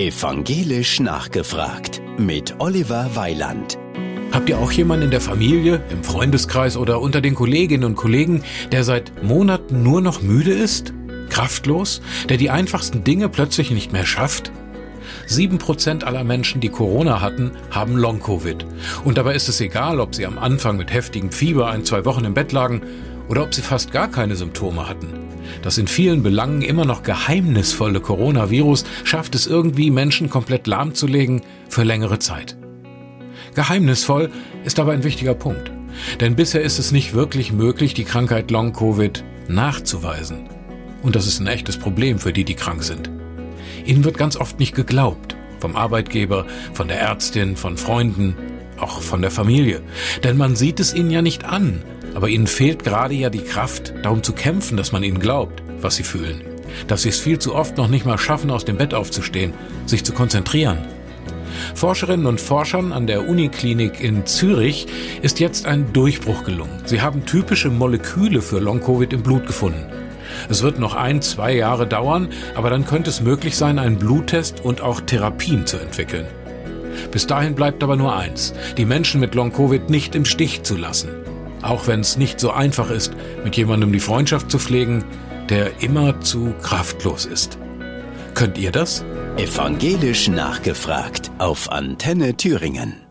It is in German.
Evangelisch nachgefragt mit Oliver Weiland. Habt ihr auch jemanden in der Familie, im Freundeskreis oder unter den Kolleginnen und Kollegen, der seit Monaten nur noch müde ist? Kraftlos? Der die einfachsten Dinge plötzlich nicht mehr schafft? Sieben Prozent aller Menschen, die Corona hatten, haben Long-Covid. Und dabei ist es egal, ob sie am Anfang mit heftigem Fieber ein, zwei Wochen im Bett lagen oder ob sie fast gar keine Symptome hatten. Das in vielen Belangen immer noch geheimnisvolle Coronavirus schafft es irgendwie, Menschen komplett lahmzulegen für längere Zeit. Geheimnisvoll ist aber ein wichtiger Punkt. Denn bisher ist es nicht wirklich möglich, die Krankheit Long-Covid nachzuweisen. Und das ist ein echtes Problem für die, die krank sind. Ihnen wird ganz oft nicht geglaubt. Vom Arbeitgeber, von der Ärztin, von Freunden, auch von der Familie. Denn man sieht es ihnen ja nicht an, aber ihnen fehlt gerade ja die Kraft, darum zu kämpfen, dass man ihnen glaubt, was sie fühlen. Dass sie es viel zu oft noch nicht mal schaffen, aus dem Bett aufzustehen, sich zu konzentrieren. Forscherinnen und Forschern an der Uniklinik in Zürich ist jetzt ein Durchbruch gelungen. Sie haben typische Moleküle für Long-Covid im Blut gefunden. Es wird noch ein, zwei Jahre dauern, aber dann könnte es möglich sein, einen Bluttest und auch Therapien zu entwickeln. Bis dahin bleibt aber nur eins, die Menschen mit Long-Covid nicht im Stich zu lassen. Auch wenn es nicht so einfach ist, mit jemandem die Freundschaft zu pflegen, der immer zu kraftlos ist. Könnt ihr das? Evangelisch nachgefragt auf Antenne Thüringen.